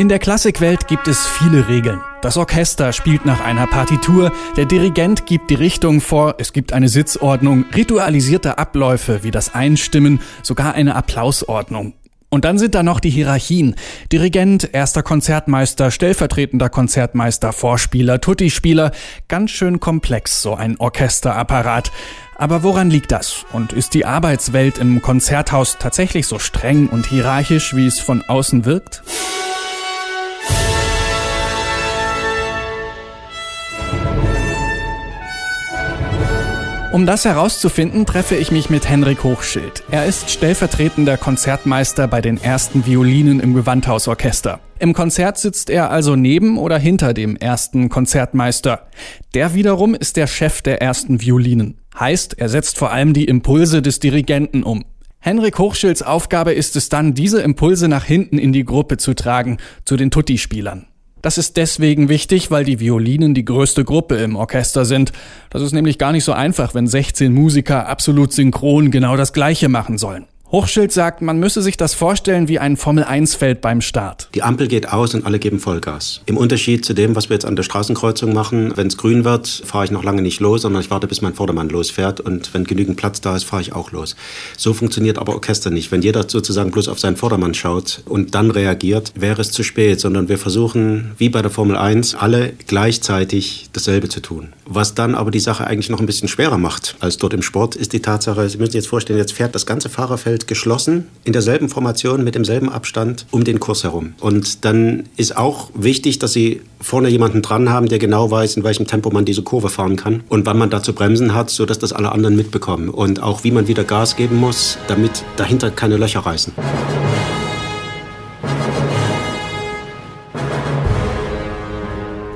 In der Klassikwelt gibt es viele Regeln. Das Orchester spielt nach einer Partitur, der Dirigent gibt die Richtung vor, es gibt eine Sitzordnung, ritualisierte Abläufe wie das Einstimmen, sogar eine Applausordnung. Und dann sind da noch die Hierarchien. Dirigent, erster Konzertmeister, stellvertretender Konzertmeister, Vorspieler, Tutti-Spieler. Ganz schön komplex, so ein Orchesterapparat. Aber woran liegt das? Und ist die Arbeitswelt im Konzerthaus tatsächlich so streng und hierarchisch, wie es von außen wirkt? Um das herauszufinden, treffe ich mich mit Henrik Hochschild. Er ist stellvertretender Konzertmeister bei den ersten Violinen im Gewandhausorchester. Im Konzert sitzt er also neben oder hinter dem ersten Konzertmeister. Der wiederum ist der Chef der ersten Violinen. Heißt, er setzt vor allem die Impulse des Dirigenten um. Henrik Hochschilds Aufgabe ist es dann, diese Impulse nach hinten in die Gruppe zu tragen, zu den Tutti-Spielern. Das ist deswegen wichtig, weil die Violinen die größte Gruppe im Orchester sind. Das ist nämlich gar nicht so einfach, wenn 16 Musiker absolut synchron genau das Gleiche machen sollen. Hochschild sagt, man müsse sich das vorstellen wie ein Formel-1-Feld beim Start. Die Ampel geht aus und alle geben Vollgas. Im Unterschied zu dem, was wir jetzt an der Straßenkreuzung machen, wenn es grün wird, fahre ich noch lange nicht los, sondern ich warte, bis mein Vordermann losfährt und wenn genügend Platz da ist, fahre ich auch los. So funktioniert aber Orchester nicht. Wenn jeder sozusagen bloß auf seinen Vordermann schaut und dann reagiert, wäre es zu spät, sondern wir versuchen, wie bei der Formel 1, alle gleichzeitig dasselbe zu tun. Was dann aber die Sache eigentlich noch ein bisschen schwerer macht als dort im Sport, ist die Tatsache, Sie müssen sich jetzt vorstellen, jetzt fährt das ganze Fahrerfeld Feld geschlossen, in derselben Formation, mit demselben Abstand um den Kurs herum. Und dann ist auch wichtig, dass Sie vorne jemanden dran haben, der genau weiß, in welchem Tempo man diese Kurve fahren kann und wann man da zu bremsen hat, sodass das alle anderen mitbekommen. Und auch wie man wieder Gas geben muss, damit dahinter keine Löcher reißen.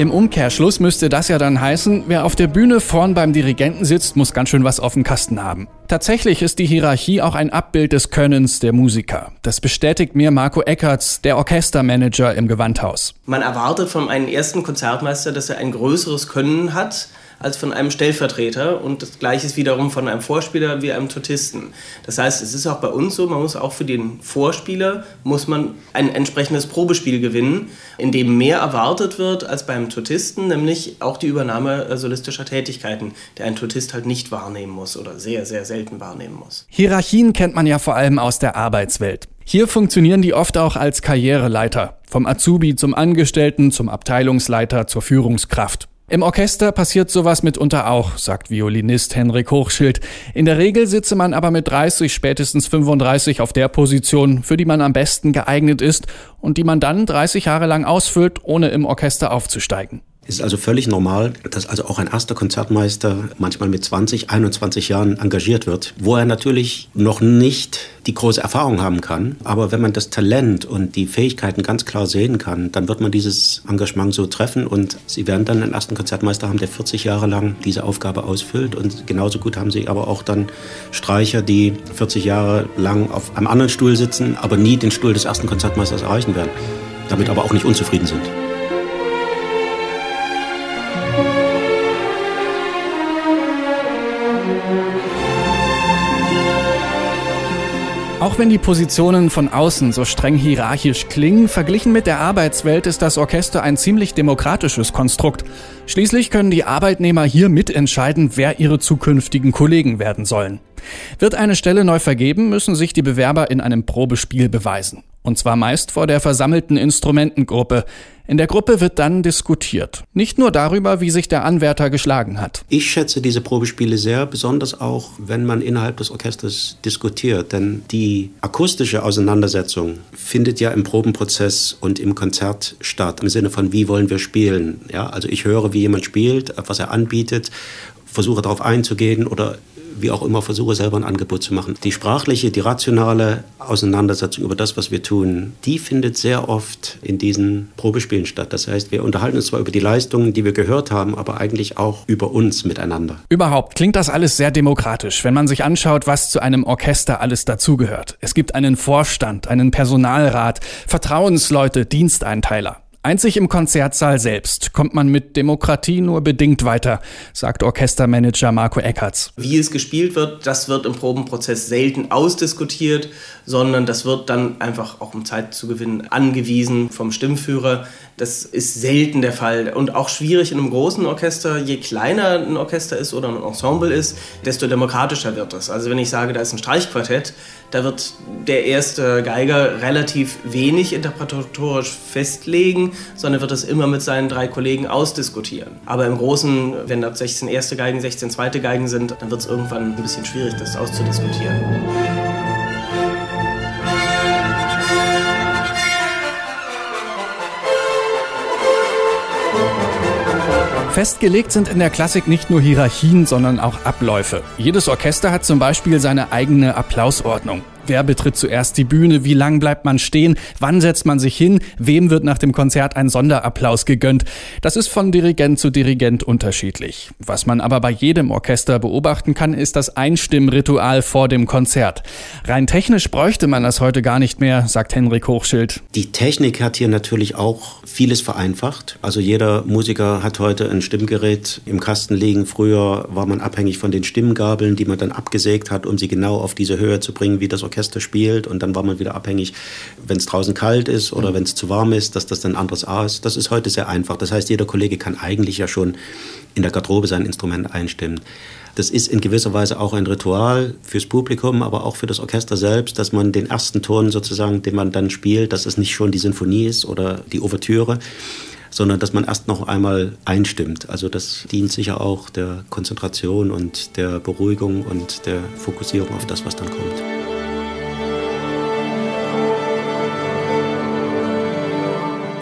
Im Umkehrschluss müsste das ja dann heißen, wer auf der Bühne vorn beim Dirigenten sitzt, muss ganz schön was auf dem Kasten haben. Tatsächlich ist die Hierarchie auch ein Abbild des Könnens der Musiker. Das bestätigt mir Marco Eckertz, der Orchestermanager im Gewandhaus. Man erwartet von einem ersten Konzertmeister, dass er ein größeres Können hat als von einem Stellvertreter und das gleiche ist wiederum von einem Vorspieler wie einem Tortisten. Das heißt, es ist auch bei uns so, man muss auch für den Vorspieler muss man ein entsprechendes Probespiel gewinnen, in dem mehr erwartet wird als beim Tortisten, nämlich auch die Übernahme äh, solistischer Tätigkeiten, der ein Tortist halt nicht wahrnehmen muss oder sehr, sehr selten wahrnehmen muss. Hierarchien kennt man ja vor allem aus der Arbeitswelt. Hier funktionieren die oft auch als Karriereleiter. Vom Azubi zum Angestellten, zum Abteilungsleiter, zur Führungskraft. Im Orchester passiert sowas mitunter auch, sagt Violinist Henrik Hochschild. In der Regel sitze man aber mit 30, spätestens 35 auf der Position, für die man am besten geeignet ist und die man dann 30 Jahre lang ausfüllt, ohne im Orchester aufzusteigen. Es ist also völlig normal, dass also auch ein erster Konzertmeister manchmal mit 20, 21 Jahren engagiert wird, wo er natürlich noch nicht die große Erfahrung haben kann. Aber wenn man das Talent und die Fähigkeiten ganz klar sehen kann, dann wird man dieses Engagement so treffen und sie werden dann einen ersten Konzertmeister haben, der 40 Jahre lang diese Aufgabe ausfüllt. Und genauso gut haben sie aber auch dann Streicher, die 40 Jahre lang auf einem anderen Stuhl sitzen, aber nie den Stuhl des ersten Konzertmeisters erreichen werden, damit aber auch nicht unzufrieden sind. Wenn die Positionen von außen so streng hierarchisch klingen, verglichen mit der Arbeitswelt ist das Orchester ein ziemlich demokratisches Konstrukt. Schließlich können die Arbeitnehmer hier mitentscheiden, wer ihre zukünftigen Kollegen werden sollen. Wird eine Stelle neu vergeben, müssen sich die Bewerber in einem Probespiel beweisen. Und zwar meist vor der versammelten Instrumentengruppe. In der Gruppe wird dann diskutiert. Nicht nur darüber, wie sich der Anwärter geschlagen hat. Ich schätze diese Probespiele sehr, besonders auch, wenn man innerhalb des Orchesters diskutiert. Denn die akustische Auseinandersetzung findet ja im Probenprozess und im Konzert statt. Im Sinne von, wie wollen wir spielen? Ja, also ich höre, wie jemand spielt, was er anbietet versuche darauf einzugehen oder wie auch immer versuche selber ein Angebot zu machen. Die sprachliche, die rationale Auseinandersetzung über das, was wir tun, die findet sehr oft in diesen Probespielen statt. Das heißt, wir unterhalten uns zwar über die Leistungen, die wir gehört haben, aber eigentlich auch über uns miteinander. Überhaupt klingt das alles sehr demokratisch, wenn man sich anschaut, was zu einem Orchester alles dazugehört. Es gibt einen Vorstand, einen Personalrat, Vertrauensleute, Diensteinteiler. Einzig im Konzertsaal selbst kommt man mit Demokratie nur bedingt weiter, sagt Orchestermanager Marco Eckertz. Wie es gespielt wird, das wird im Probenprozess selten ausdiskutiert, sondern das wird dann einfach auch um Zeit zu gewinnen angewiesen vom Stimmführer. Das ist selten der Fall und auch schwierig in einem großen Orchester. Je kleiner ein Orchester ist oder ein Ensemble ist, desto demokratischer wird es. Also wenn ich sage, da ist ein Streichquartett, da wird der erste Geiger relativ wenig interpretatorisch festlegen, sondern wird es immer mit seinen drei Kollegen ausdiskutieren. Aber im Großen, wenn da 16 erste Geigen, 16 zweite Geigen sind, dann wird es irgendwann ein bisschen schwierig, das auszudiskutieren. Festgelegt sind in der Klassik nicht nur Hierarchien, sondern auch Abläufe. Jedes Orchester hat zum Beispiel seine eigene Applausordnung. Wer betritt zuerst die Bühne? Wie lang bleibt man stehen? Wann setzt man sich hin? Wem wird nach dem Konzert ein Sonderapplaus gegönnt? Das ist von Dirigent zu Dirigent unterschiedlich. Was man aber bei jedem Orchester beobachten kann, ist das Einstimmritual vor dem Konzert. Rein technisch bräuchte man das heute gar nicht mehr, sagt Henrik Hochschild. Die Technik hat hier natürlich auch vieles vereinfacht. Also jeder Musiker hat heute ein Stimmgerät im Kasten liegen. Früher war man abhängig von den Stimmgabeln, die man dann abgesägt hat, um sie genau auf diese Höhe zu bringen, wie das Orchester Orchester spielt und dann war man wieder abhängig, wenn es draußen kalt ist oder mhm. wenn es zu warm ist, dass das dann ein anderes A ist. Das ist heute sehr einfach. Das heißt, jeder Kollege kann eigentlich ja schon in der Garderobe sein Instrument einstimmen. Das ist in gewisser Weise auch ein Ritual fürs Publikum, aber auch für das Orchester selbst, dass man den ersten Ton sozusagen, den man dann spielt, dass es nicht schon die Sinfonie ist oder die Ouvertüre, sondern dass man erst noch einmal einstimmt. Also das dient sicher auch der Konzentration und der Beruhigung und der Fokussierung auf das, was dann kommt.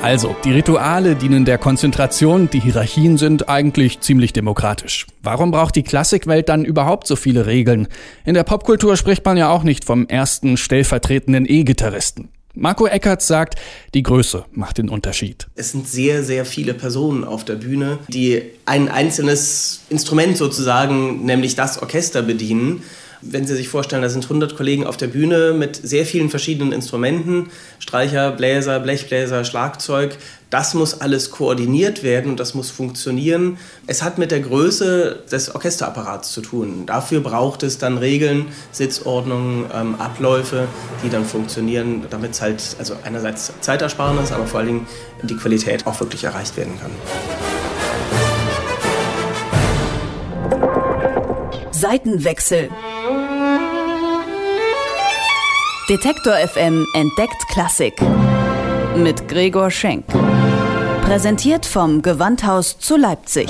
Also, die Rituale dienen der Konzentration, die Hierarchien sind eigentlich ziemlich demokratisch. Warum braucht die Klassikwelt dann überhaupt so viele Regeln? In der Popkultur spricht man ja auch nicht vom ersten stellvertretenden E-Gitarristen. Marco Eckert sagt, die Größe macht den Unterschied. Es sind sehr, sehr viele Personen auf der Bühne, die ein einzelnes Instrument sozusagen, nämlich das Orchester bedienen. Wenn Sie sich vorstellen, da sind 100 Kollegen auf der Bühne mit sehr vielen verschiedenen Instrumenten, Streicher, Bläser, Blechbläser, Schlagzeug. Das muss alles koordiniert werden und das muss funktionieren. Es hat mit der Größe des Orchesterapparats zu tun. Dafür braucht es dann Regeln, Sitzordnungen, ähm, Abläufe, die dann funktionieren, damit es halt also einerseits Zeitersparnis, aber vor allen Dingen die Qualität auch wirklich erreicht werden kann. Seitenwechsel. Detektor FM entdeckt Klassik mit Gregor Schenk. Präsentiert vom Gewandhaus zu Leipzig.